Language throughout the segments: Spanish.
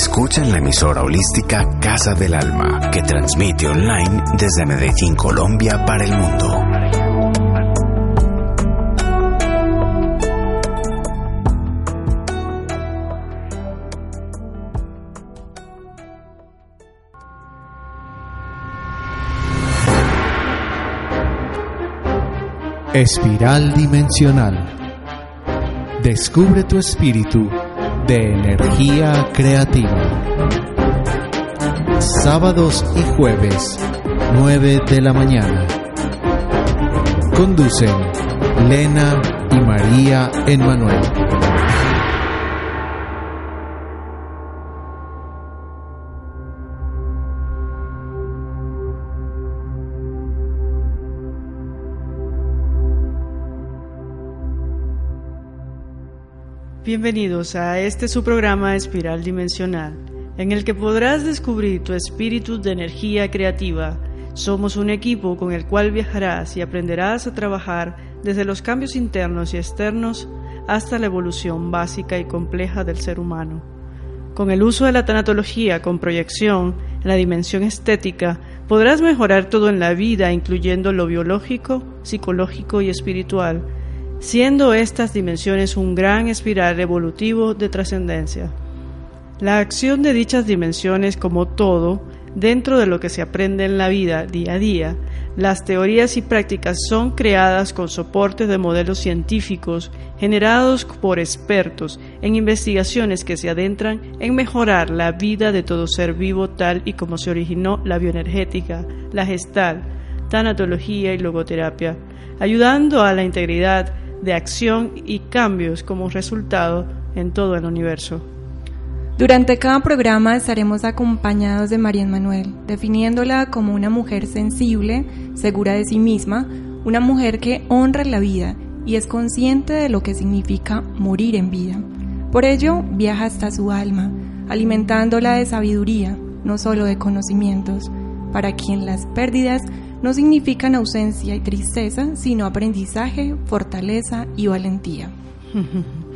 Escuchan la emisora holística Casa del Alma, que transmite online desde Medellín, Colombia, para el mundo. Espiral Dimensional. Descubre tu espíritu de energía creativa. Sábados y jueves, 9 de la mañana. Conducen Lena y María Emmanuel. Bienvenidos a este su programa Espiral Dimensional, en el que podrás descubrir tu espíritu de energía creativa. Somos un equipo con el cual viajarás y aprenderás a trabajar desde los cambios internos y externos hasta la evolución básica y compleja del ser humano. Con el uso de la tanatología con proyección en la dimensión estética, podrás mejorar todo en la vida, incluyendo lo biológico, psicológico y espiritual siendo estas dimensiones un gran espiral evolutivo de trascendencia. La acción de dichas dimensiones como todo, dentro de lo que se aprende en la vida día a día, las teorías y prácticas son creadas con soportes de modelos científicos generados por expertos en investigaciones que se adentran en mejorar la vida de todo ser vivo tal y como se originó la bioenergética, la gestal, tanatología y logoterapia, ayudando a la integridad de acción y cambios como resultado en todo el universo. Durante cada programa estaremos acompañados de María Manuel, definiéndola como una mujer sensible, segura de sí misma, una mujer que honra la vida y es consciente de lo que significa morir en vida. Por ello, viaja hasta su alma, alimentándola de sabiduría, no solo de conocimientos, para quien las pérdidas no significan ausencia y tristeza, sino aprendizaje, fortaleza y valentía.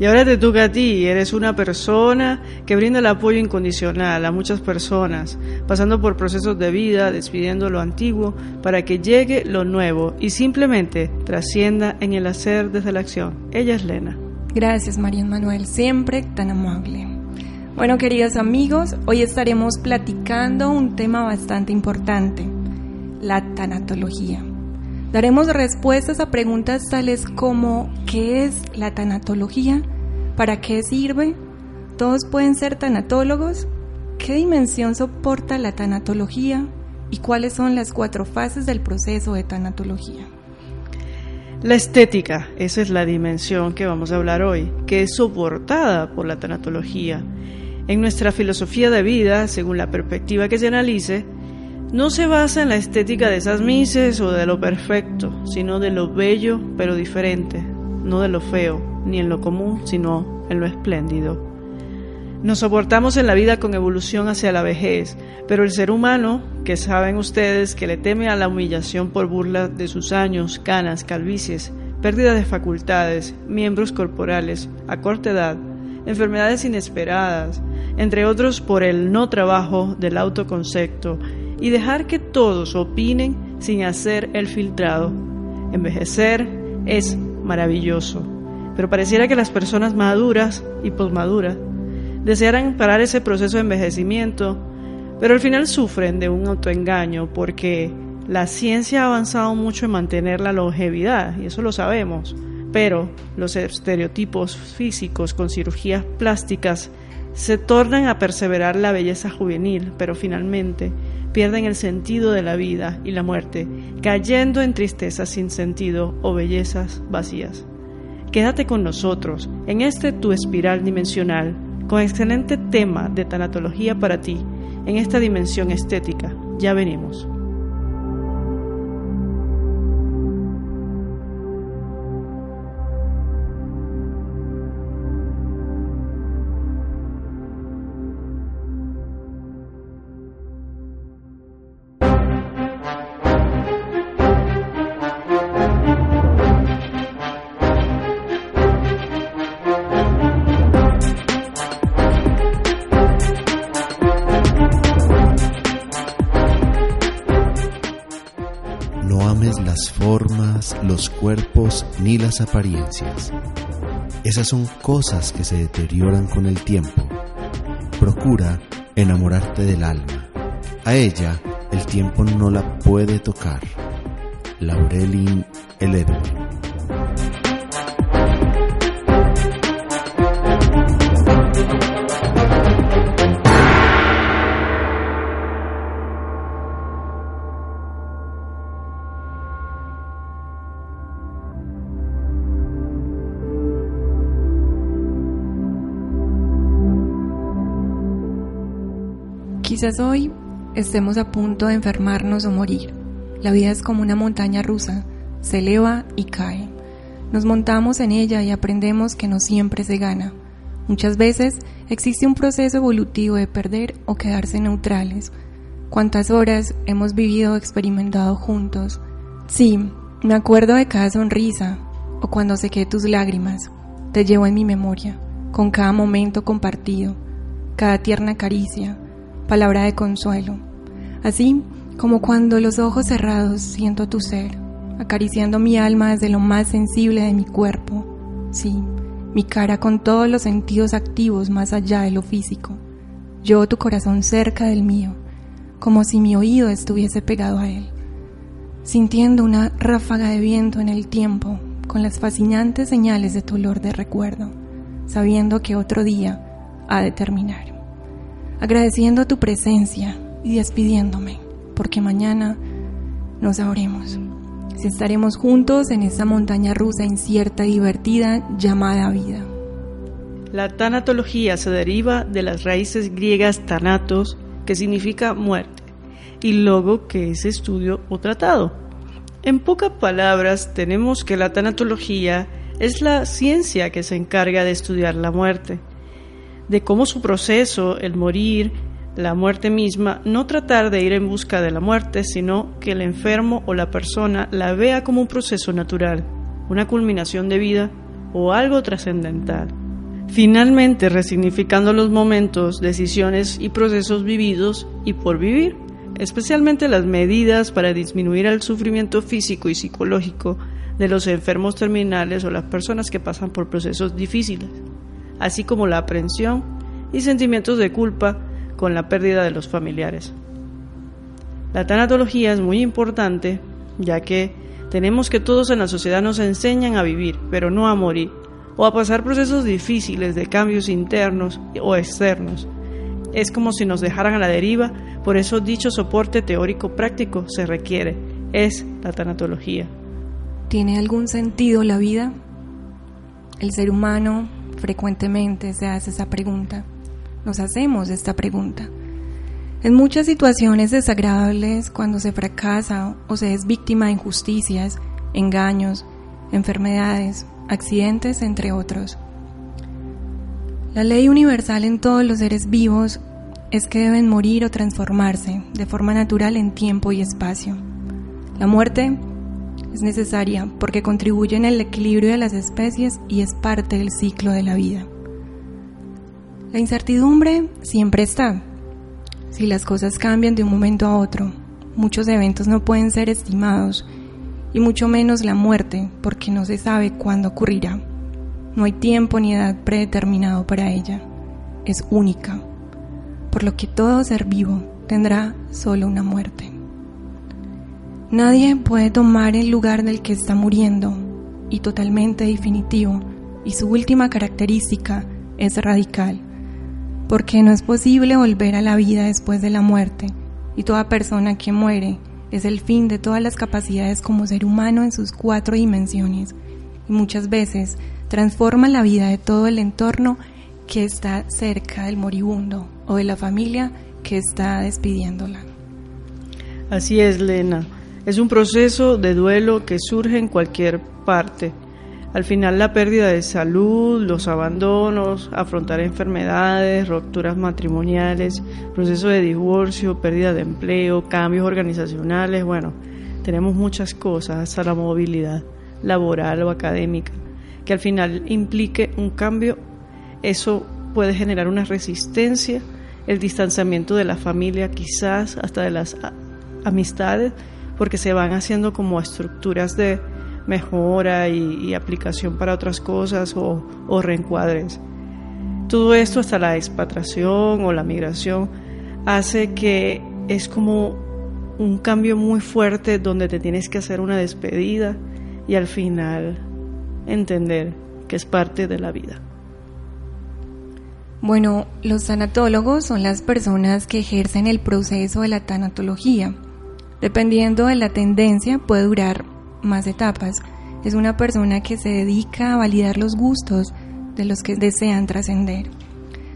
Y ahora te toca a ti, eres una persona que brinda el apoyo incondicional a muchas personas, pasando por procesos de vida, despidiendo lo antiguo para que llegue lo nuevo y simplemente trascienda en el hacer desde la acción. Ella es Lena. Gracias María Manuel, siempre tan amable. Bueno, queridos amigos, hoy estaremos platicando un tema bastante importante, la tanatología. Daremos respuestas a preguntas tales como ¿qué es la tanatología? ¿Para qué sirve? ¿Todos pueden ser tanatólogos? ¿Qué dimensión soporta la tanatología? ¿Y cuáles son las cuatro fases del proceso de tanatología? La estética, esa es la dimensión que vamos a hablar hoy, que es soportada por la tanatología. En nuestra filosofía de vida, según la perspectiva que se analice, no se basa en la estética de esas mises o de lo perfecto, sino de lo bello pero diferente, no de lo feo, ni en lo común, sino en lo espléndido. Nos soportamos en la vida con evolución hacia la vejez, pero el ser humano, que saben ustedes que le teme a la humillación por burla de sus años, canas, calvicies, pérdida de facultades, miembros corporales, a corta edad, enfermedades inesperadas, entre otros por el no trabajo del autoconcepto y dejar que todos opinen sin hacer el filtrado. Envejecer es maravilloso, pero pareciera que las personas maduras y posmaduras desearan parar ese proceso de envejecimiento, pero al final sufren de un autoengaño porque la ciencia ha avanzado mucho en mantener la longevidad, y eso lo sabemos, pero los estereotipos físicos con cirugías plásticas se tornan a perseverar la belleza juvenil, pero finalmente pierden el sentido de la vida y la muerte, cayendo en tristezas sin sentido o bellezas vacías. Quédate con nosotros en este tu espiral dimensional, con excelente tema de tanatología para ti, en esta dimensión estética. Ya venimos. Ni las apariencias. Esas son cosas que se deterioran con el tiempo. Procura enamorarte del alma. A ella el tiempo no la puede tocar. Laurelin Edwin Hoy estemos a punto de enfermarnos o morir. La vida es como una montaña rusa, se eleva y cae. Nos montamos en ella y aprendemos que no siempre se gana. Muchas veces existe un proceso evolutivo de perder o quedarse neutrales. ¿Cuántas horas hemos vivido o experimentado juntos? Sí, me acuerdo de cada sonrisa o cuando sequé tus lágrimas. Te llevo en mi memoria, con cada momento compartido, cada tierna caricia, palabra de consuelo, así como cuando los ojos cerrados siento tu ser, acariciando mi alma desde lo más sensible de mi cuerpo, sí, mi cara con todos los sentidos activos más allá de lo físico, yo tu corazón cerca del mío, como si mi oído estuviese pegado a él, sintiendo una ráfaga de viento en el tiempo, con las fascinantes señales de tu olor de recuerdo, sabiendo que otro día ha de terminar agradeciendo tu presencia y despidiéndome, porque mañana nos sabremos si estaremos juntos en esta montaña rusa incierta y divertida llamada vida. La tanatología se deriva de las raíces griegas tanatos, que significa muerte, y logo, que es estudio o tratado. En pocas palabras, tenemos que la tanatología es la ciencia que se encarga de estudiar la muerte de cómo su proceso, el morir, la muerte misma, no tratar de ir en busca de la muerte, sino que el enfermo o la persona la vea como un proceso natural, una culminación de vida o algo trascendental. Finalmente, resignificando los momentos, decisiones y procesos vividos y por vivir, especialmente las medidas para disminuir el sufrimiento físico y psicológico de los enfermos terminales o las personas que pasan por procesos difíciles así como la aprensión y sentimientos de culpa con la pérdida de los familiares. La tanatología es muy importante, ya que tenemos que todos en la sociedad nos enseñan a vivir, pero no a morir, o a pasar procesos difíciles de cambios internos o externos. Es como si nos dejaran a la deriva, por eso dicho soporte teórico práctico se requiere, es la tanatología. ¿Tiene algún sentido la vida? El ser humano frecuentemente se hace esa pregunta. Nos hacemos esta pregunta. En muchas situaciones desagradables, cuando se fracasa o se es víctima de injusticias, engaños, enfermedades, accidentes, entre otros. La ley universal en todos los seres vivos es que deben morir o transformarse de forma natural en tiempo y espacio. La muerte es necesaria porque contribuye en el equilibrio de las especies y es parte del ciclo de la vida. La incertidumbre siempre está. Si las cosas cambian de un momento a otro, muchos eventos no pueden ser estimados y mucho menos la muerte porque no se sabe cuándo ocurrirá. No hay tiempo ni edad predeterminado para ella. Es única, por lo que todo ser vivo tendrá solo una muerte. Nadie puede tomar el lugar del que está muriendo y totalmente definitivo y su última característica es radical, porque no es posible volver a la vida después de la muerte y toda persona que muere es el fin de todas las capacidades como ser humano en sus cuatro dimensiones y muchas veces transforma la vida de todo el entorno que está cerca del moribundo o de la familia que está despidiéndola. Así es, Lena. Es un proceso de duelo que surge en cualquier parte. Al final la pérdida de salud, los abandonos, afrontar enfermedades, rupturas matrimoniales, proceso de divorcio, pérdida de empleo, cambios organizacionales, bueno, tenemos muchas cosas, hasta la movilidad laboral o académica, que al final implique un cambio, eso puede generar una resistencia, el distanciamiento de la familia, quizás hasta de las amistades, porque se van haciendo como estructuras de mejora y, aplicación para otras cosas o, o reencuadres. Todo esto hasta la expatriación o la migración hace que es como un cambio muy fuerte donde te tienes que hacer una despedida y al final entender que es parte de la vida. Bueno, los tanatólogos son las personas que ejercen el proceso de la tanatología. Dependiendo de la tendencia, puede durar más etapas. Es una persona que se dedica a validar los gustos de los que desean trascender.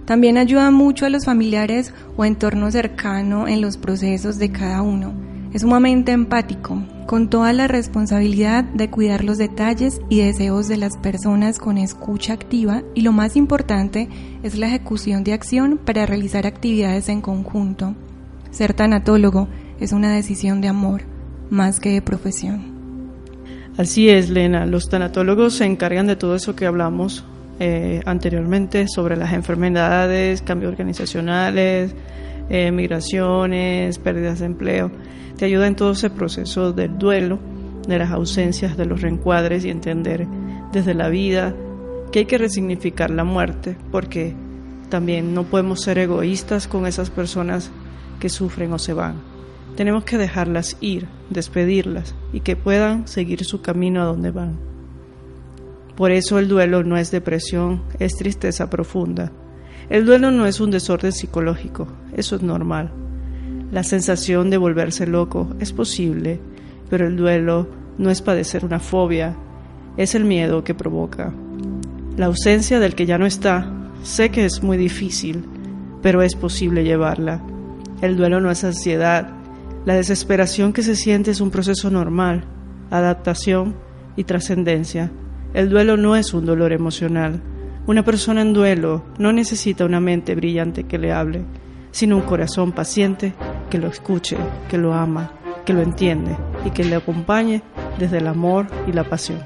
También ayuda mucho a los familiares o entorno cercano en los procesos de cada uno. Es sumamente empático, con toda la responsabilidad de cuidar los detalles y deseos de las personas con escucha activa y lo más importante es la ejecución de acción para realizar actividades en conjunto. Ser tanatólogo es una decisión de amor, más que de profesión. Así es, Lena. Los tanatólogos se encargan de todo eso que hablamos eh, anteriormente sobre las enfermedades, cambios organizacionales, eh, migraciones, pérdidas de empleo. Te ayuda en todo ese proceso del duelo, de las ausencias, de los reencuadres y entender desde la vida que hay que resignificar la muerte, porque también no podemos ser egoístas con esas personas que sufren o se van. Tenemos que dejarlas ir, despedirlas y que puedan seguir su camino a donde van. Por eso el duelo no es depresión, es tristeza profunda. El duelo no es un desorden psicológico, eso es normal. La sensación de volverse loco es posible, pero el duelo no es padecer una fobia, es el miedo que provoca. La ausencia del que ya no está, sé que es muy difícil, pero es posible llevarla. El duelo no es ansiedad, la desesperación que se siente es un proceso normal, adaptación y trascendencia. El duelo no es un dolor emocional. Una persona en duelo no necesita una mente brillante que le hable, sino un corazón paciente que lo escuche, que lo ama, que lo entiende y que le acompañe desde el amor y la pasión.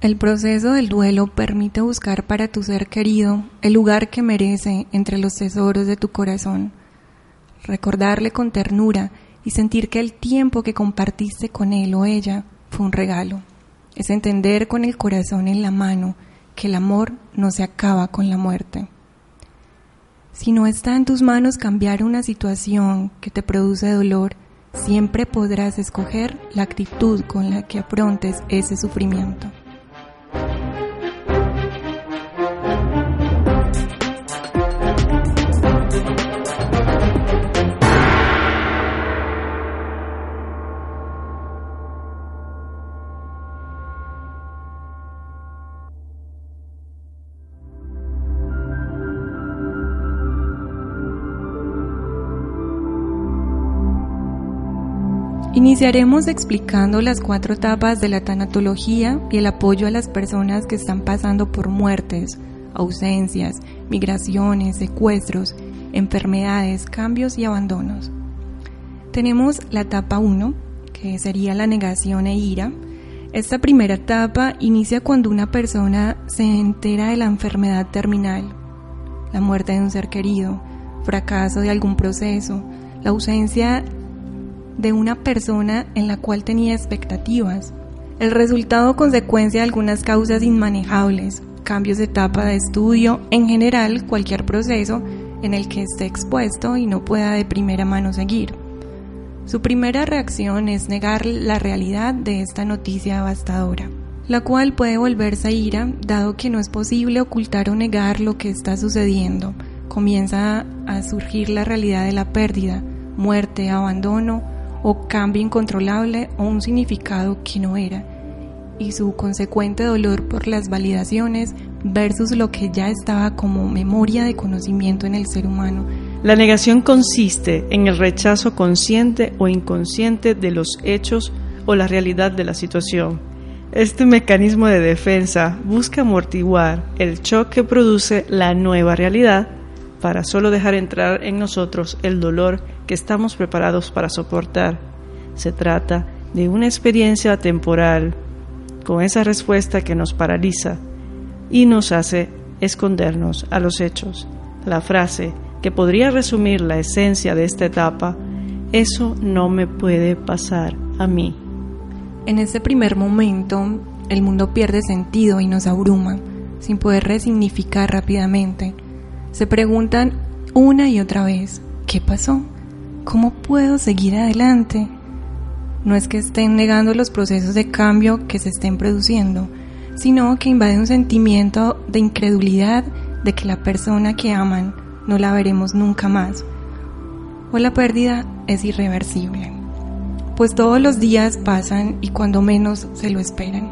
El proceso del duelo permite buscar para tu ser querido el lugar que merece entre los tesoros de tu corazón, recordarle con ternura y sentir que el tiempo que compartiste con él o ella fue un regalo. Es entender con el corazón en la mano que el amor no se acaba con la muerte. Si no está en tus manos cambiar una situación que te produce dolor, siempre podrás escoger la actitud con la que afrontes ese sufrimiento. Iniciaremos explicando las cuatro etapas de la tanatología y el apoyo a las personas que están pasando por muertes, ausencias, migraciones, secuestros, enfermedades, cambios y abandonos. Tenemos la etapa 1, que sería la negación e ira. Esta primera etapa inicia cuando una persona se entera de la enfermedad terminal, la muerte de un ser querido, fracaso de algún proceso, la ausencia de una persona en la cual tenía expectativas. El resultado consecuencia de algunas causas inmanejables, cambios de etapa de estudio, en general cualquier proceso en el que esté expuesto y no pueda de primera mano seguir. Su primera reacción es negar la realidad de esta noticia devastadora, la cual puede volverse ira dado que no es posible ocultar o negar lo que está sucediendo. Comienza a surgir la realidad de la pérdida, muerte, abandono o cambio incontrolable o un significado que no era, y su consecuente dolor por las validaciones versus lo que ya estaba como memoria de conocimiento en el ser humano. La negación consiste en el rechazo consciente o inconsciente de los hechos o la realidad de la situación. Este mecanismo de defensa busca amortiguar el shock que produce la nueva realidad para solo dejar entrar en nosotros el dolor que estamos preparados para soportar. Se trata de una experiencia temporal con esa respuesta que nos paraliza y nos hace escondernos a los hechos. La frase que podría resumir la esencia de esta etapa, eso no me puede pasar a mí. En ese primer momento, el mundo pierde sentido y nos abruma, sin poder resignificar rápidamente. Se preguntan una y otra vez, ¿qué pasó? ¿Cómo puedo seguir adelante? No es que estén negando los procesos de cambio que se estén produciendo, sino que invade un sentimiento de incredulidad de que la persona que aman no la veremos nunca más, o la pérdida es irreversible, pues todos los días pasan y cuando menos se lo esperan.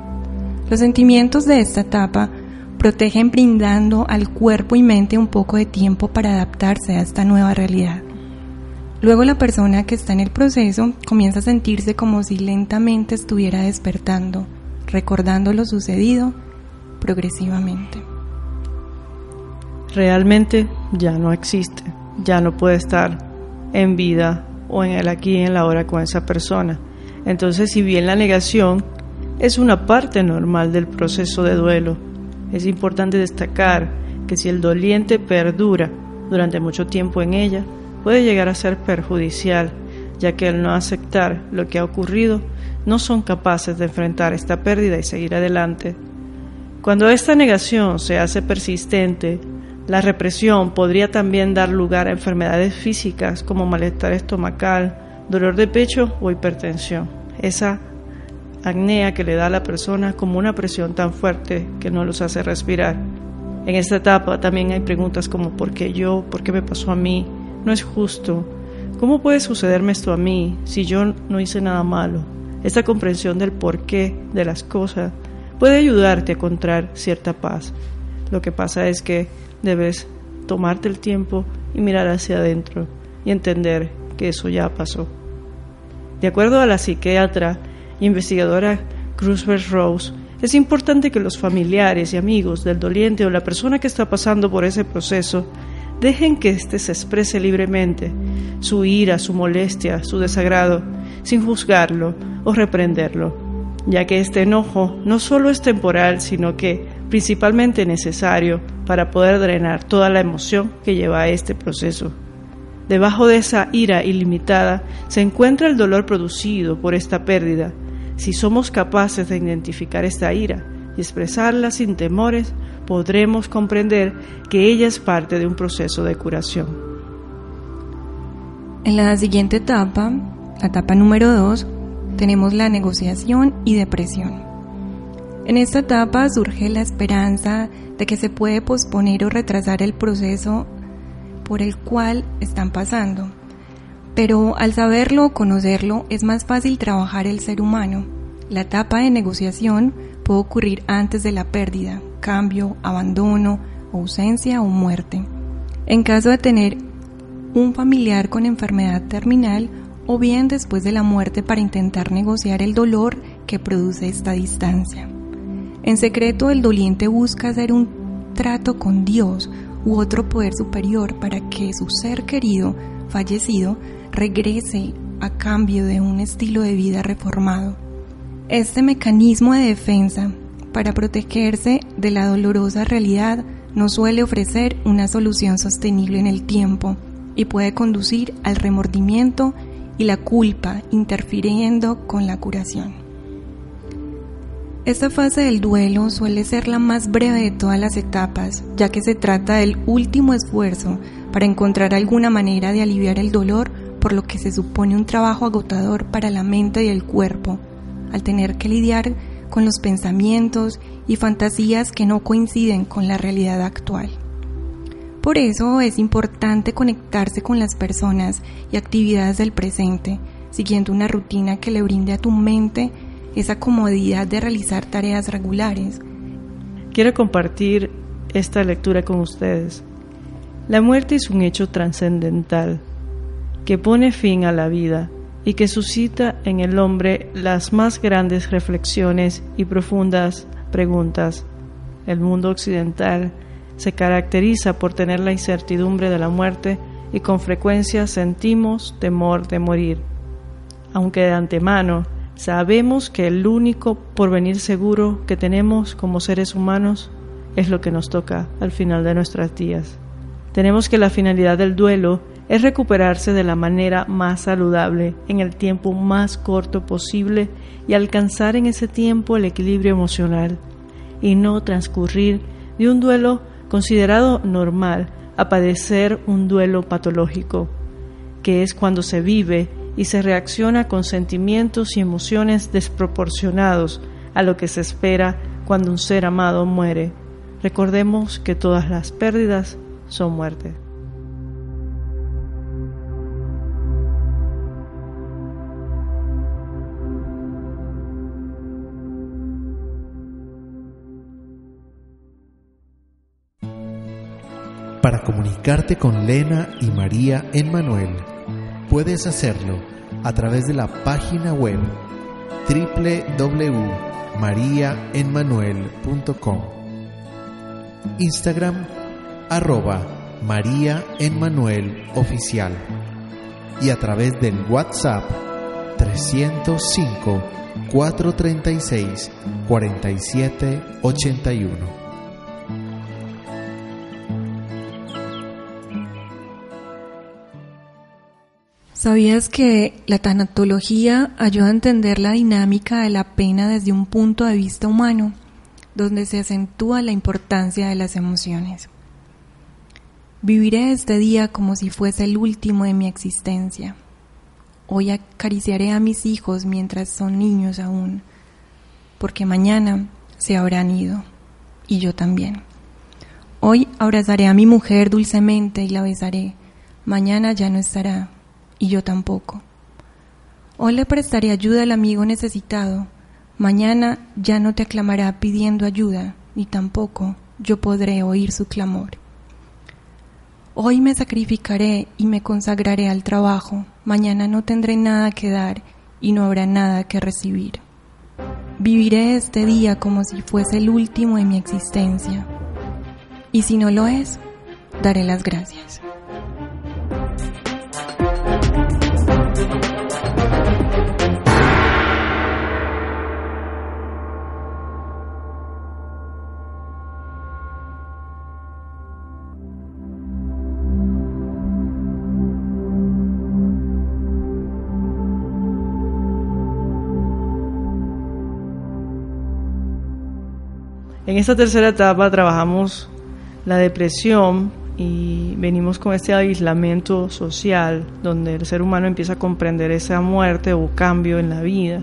Los sentimientos de esta etapa protegen brindando al cuerpo y mente un poco de tiempo para adaptarse a esta nueva realidad. Luego la persona que está en el proceso comienza a sentirse como si lentamente estuviera despertando, recordando lo sucedido progresivamente. Realmente ya no existe, ya no puede estar en vida o en el aquí y en la hora con esa persona. Entonces, si bien la negación es una parte normal del proceso de duelo, es importante destacar que si el doliente perdura durante mucho tiempo en ella, puede llegar a ser perjudicial, ya que al no aceptar lo que ha ocurrido, no son capaces de enfrentar esta pérdida y seguir adelante. Cuando esta negación se hace persistente, la represión podría también dar lugar a enfermedades físicas como malestar estomacal, dolor de pecho o hipertensión. Esa que le da a la persona como una presión tan fuerte que no los hace respirar. En esta etapa también hay preguntas como ¿por qué yo? ¿Por qué me pasó a mí? No es justo. ¿Cómo puede sucederme esto a mí si yo no hice nada malo? Esta comprensión del porqué de las cosas puede ayudarte a encontrar cierta paz. Lo que pasa es que debes tomarte el tiempo y mirar hacia adentro y entender que eso ya pasó. De acuerdo a la psiquiatra investigadora Cruzberg Rose, es importante que los familiares y amigos del doliente o la persona que está pasando por ese proceso dejen que éste se exprese libremente su ira, su molestia, su desagrado, sin juzgarlo o reprenderlo, ya que este enojo no solo es temporal, sino que principalmente necesario para poder drenar toda la emoción que lleva a este proceso. Debajo de esa ira ilimitada se encuentra el dolor producido por esta pérdida. Si somos capaces de identificar esta ira y expresarla sin temores, podremos comprender que ella es parte de un proceso de curación. En la siguiente etapa, la etapa número 2, tenemos la negociación y depresión. En esta etapa surge la esperanza de que se puede posponer o retrasar el proceso por el cual están pasando. Pero al saberlo o conocerlo es más fácil trabajar el ser humano. La etapa de negociación puede ocurrir antes de la pérdida, cambio, abandono, ausencia o muerte. En caso de tener un familiar con enfermedad terminal o bien después de la muerte para intentar negociar el dolor que produce esta distancia. En secreto el doliente busca hacer un trato con Dios u otro poder superior para que su ser querido, fallecido, regrese a cambio de un estilo de vida reformado. Este mecanismo de defensa para protegerse de la dolorosa realidad no suele ofrecer una solución sostenible en el tiempo y puede conducir al remordimiento y la culpa interfiriendo con la curación. Esta fase del duelo suele ser la más breve de todas las etapas, ya que se trata del último esfuerzo para encontrar alguna manera de aliviar el dolor, por lo que se supone un trabajo agotador para la mente y el cuerpo, al tener que lidiar con los pensamientos y fantasías que no coinciden con la realidad actual. Por eso es importante conectarse con las personas y actividades del presente, siguiendo una rutina que le brinde a tu mente esa comodidad de realizar tareas regulares. Quiero compartir esta lectura con ustedes. La muerte es un hecho trascendental que pone fin a la vida y que suscita en el hombre las más grandes reflexiones y profundas preguntas. El mundo occidental se caracteriza por tener la incertidumbre de la muerte y con frecuencia sentimos temor de morir. Aunque de antemano sabemos que el único porvenir seguro que tenemos como seres humanos es lo que nos toca al final de nuestras días. Tenemos que la finalidad del duelo es recuperarse de la manera más saludable en el tiempo más corto posible y alcanzar en ese tiempo el equilibrio emocional y no transcurrir de un duelo considerado normal a padecer un duelo patológico, que es cuando se vive y se reacciona con sentimientos y emociones desproporcionados a lo que se espera cuando un ser amado muere. Recordemos que todas las pérdidas son muerte. Para comunicarte con Lena y María Manuel, puedes hacerlo a través de la página web www.mariaenmanuel.com Instagram arroba María Oficial. Y a través del WhatsApp 305 436 4781. ¿Sabías que la tanatología ayuda a entender la dinámica de la pena desde un punto de vista humano, donde se acentúa la importancia de las emociones? Viviré este día como si fuese el último de mi existencia. Hoy acariciaré a mis hijos mientras son niños aún, porque mañana se habrán ido, y yo también. Hoy abrazaré a mi mujer dulcemente y la besaré, mañana ya no estará y yo tampoco. Hoy le prestaré ayuda al amigo necesitado, mañana ya no te aclamará pidiendo ayuda, ni tampoco yo podré oír su clamor. Hoy me sacrificaré y me consagraré al trabajo, mañana no tendré nada que dar y no habrá nada que recibir. Viviré este día como si fuese el último de mi existencia, y si no lo es, daré las gracias. En esta tercera etapa trabajamos la depresión y venimos con este aislamiento social donde el ser humano empieza a comprender esa muerte o cambio en la vida.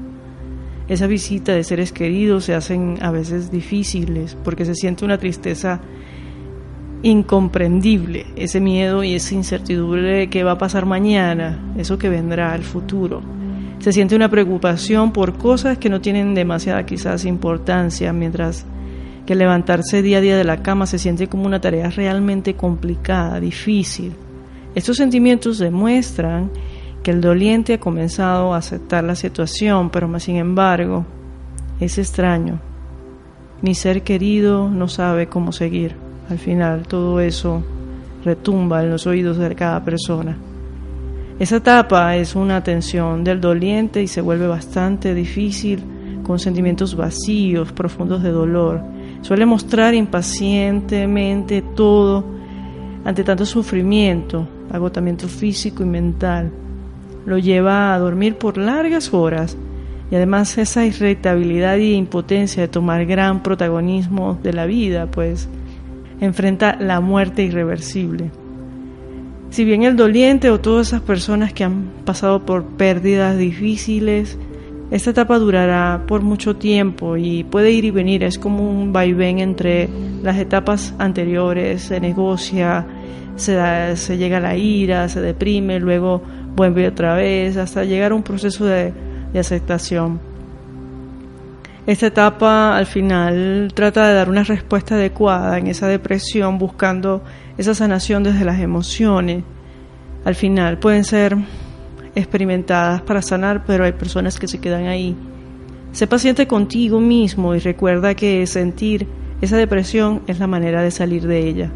Esa visita de seres queridos se hacen a veces difíciles porque se siente una tristeza incomprendible, ese miedo y esa incertidumbre de qué va a pasar mañana, eso que vendrá, al futuro. Se siente una preocupación por cosas que no tienen demasiada quizás importancia, mientras que levantarse día a día de la cama se siente como una tarea realmente complicada, difícil. Estos sentimientos demuestran que el doliente ha comenzado a aceptar la situación, pero más sin embargo es extraño. Mi ser querido no sabe cómo seguir. Al final todo eso retumba en los oídos de cada persona. Esa etapa es una tensión del doliente y se vuelve bastante difícil con sentimientos vacíos, profundos de dolor Suele mostrar impacientemente todo ante tanto sufrimiento, agotamiento físico y mental. lo lleva a dormir por largas horas y además esa irritabilidad y impotencia de tomar gran protagonismo de la vida, pues enfrenta la muerte irreversible. Si bien el doliente o todas esas personas que han pasado por pérdidas difíciles, esta etapa durará por mucho tiempo y puede ir y venir, es como un vaivén entre las etapas anteriores, se negocia, se, llega a la ira, se deprime, luego vuelve otra vez, hasta llegar a un proceso de, de aceptación. Esta etapa al final trata de dar una respuesta adecuada en esa depresión, buscando esa sanación desde las emociones. Al final pueden ser experimentadas para sanar, pero hay personas que se quedan ahí. Sé paciente contigo mismo y recuerda que sentir esa depresión es la manera de salir de ella.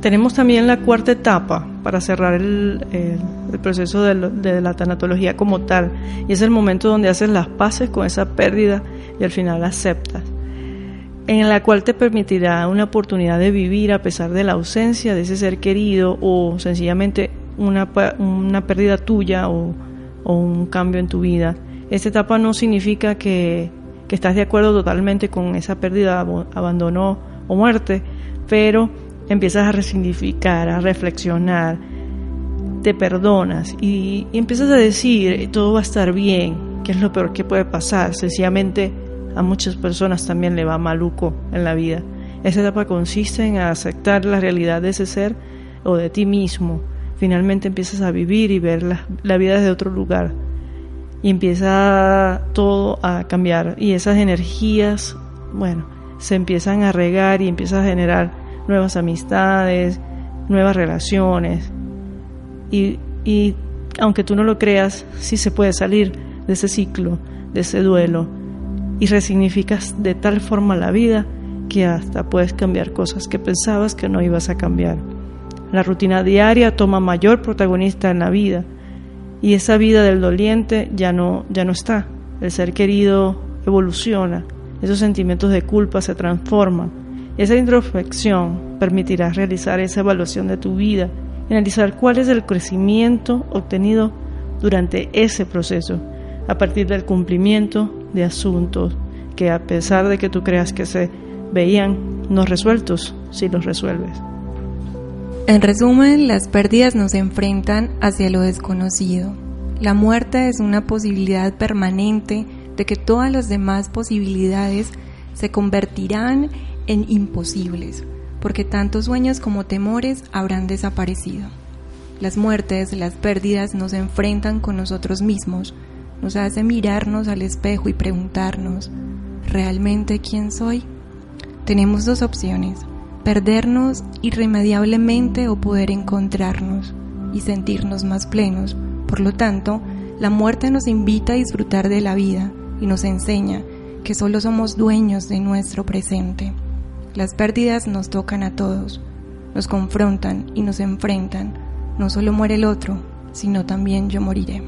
Tenemos también la cuarta etapa para cerrar el, proceso de, de, la tanatología como tal, y es el momento donde haces las paces con esa pérdida y al final aceptas, en la cual te permitirá una oportunidad de vivir a pesar de la ausencia de ese ser querido o sencillamente una, una pérdida tuya o, un cambio en tu vida. Esta etapa no significa que, que estás de acuerdo totalmente con esa pérdida, abandono o muerte, pero empiezas a resignificar, a reflexionar, te perdonas y, y, empiezas a decir todo va a estar bien, que es lo peor que puede pasar. Sencillamente a muchas personas también le va maluco en la vida. Esa etapa consiste en aceptar la realidad de ese ser o de ti mismo finalmente empiezas a vivir y ver la, vida desde otro lugar. Y empieza todo a cambiar. Y esas energías, bueno, se empiezan a regar y empiezas a generar nuevas amistades, nuevas relaciones. Y, y aunque tú no lo creas, sí se puede salir de ese ciclo, de ese duelo. Y resignificas de tal forma la vida que hasta puedes cambiar cosas que pensabas que no ibas a cambiar. La rutina diaria toma mayor protagonista en la vida y esa vida del doliente ya no, ya no está. El ser querido evoluciona, esos sentimientos de culpa se transforman. Esa introspección permitirá realizar esa evaluación de tu vida, analizar cuál es el crecimiento obtenido durante ese proceso, a partir del cumplimiento de asuntos que a pesar de que tú creas que se veían no resueltos, si los resuelves. En resumen, las pérdidas nos enfrentan hacia lo desconocido. La muerte es una posibilidad permanente de que todas las demás posibilidades se convertirán en imposibles, porque tantos sueños como temores habrán desaparecido. Las muertes, las pérdidas nos enfrentan con nosotros mismos, nos hace mirarnos al espejo y preguntarnos, ¿realmente quién soy? Tenemos dos opciones perdernos irremediablemente o poder encontrarnos y sentirnos más plenos. Por lo tanto, la muerte nos invita a disfrutar de la vida y nos enseña que solo somos dueños de nuestro presente. Las pérdidas nos tocan a todos, nos confrontan y nos enfrentan. No solo muere el otro, sino también yo moriré.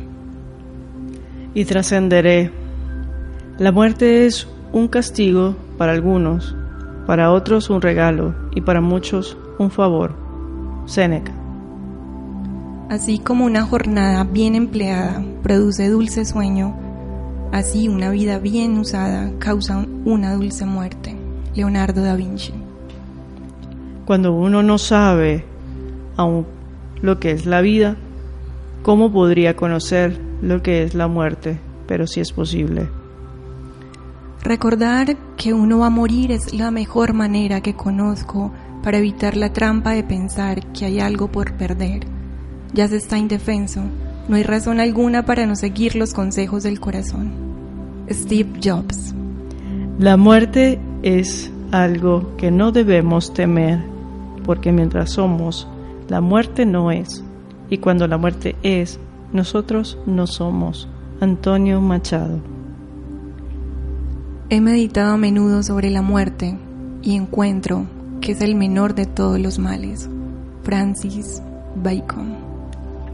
Y trascenderé. La muerte es un castigo para algunos, para otros un regalo y para muchos un favor. Séneca. Así como una jornada bien empleada produce dulce sueño, así una vida bien usada causa una dulce muerte. Leonardo da Vinci. Cuando uno no sabe aún lo que es la vida, ¿cómo podría conocer lo que es la muerte? Pero si es posible. Recordar que uno va a morir es la mejor manera que conozco para evitar la trampa de pensar que hay algo por perder. Ya se está indefenso, no hay razón alguna para no seguir los consejos del corazón. Steve Jobs. La muerte es algo que no debemos temer, porque mientras somos, la muerte no es, y cuando la muerte es, nosotros no somos. Antonio Machado. He meditado a menudo sobre la muerte y encuentro que es el menor de todos los males. Francis Bacon.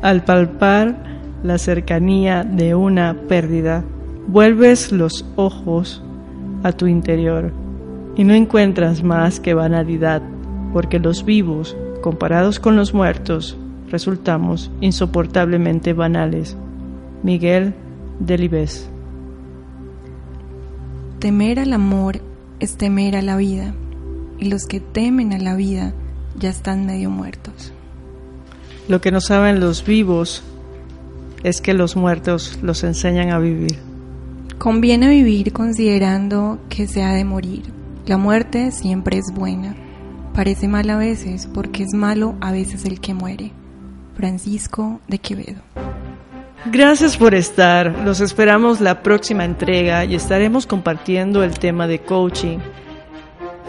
Al palpar la cercanía de una pérdida, vuelves los ojos a tu interior y no encuentras más que banalidad, porque los vivos, comparados con los muertos, resultamos insoportablemente banales. Miguel Delibes. Temer al amor es temer a la vida, y los que temen a la vida ya están medio muertos. Lo que no saben los vivos es que los muertos los enseñan a vivir. Conviene vivir considerando que se ha de morir. La muerte siempre es buena. Parece mal a veces porque es malo a veces el que muere. Francisco de Quevedo. Gracias por estar. Los esperamos la próxima entrega y estaremos compartiendo el tema de coaching.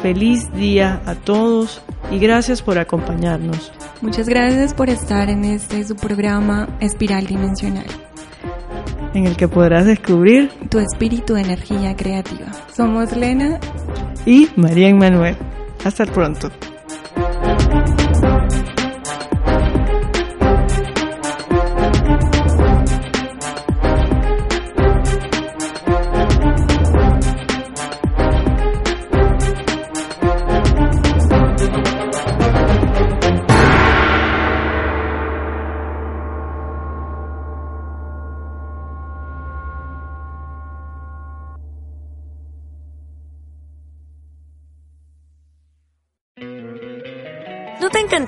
Feliz día a todos y gracias por acompañarnos. Muchas gracias por estar en este su programa Espiral Dimensional. En el que podrás descubrir tu espíritu de energía creativa. Somos Lena y María Manuel. Hasta pronto.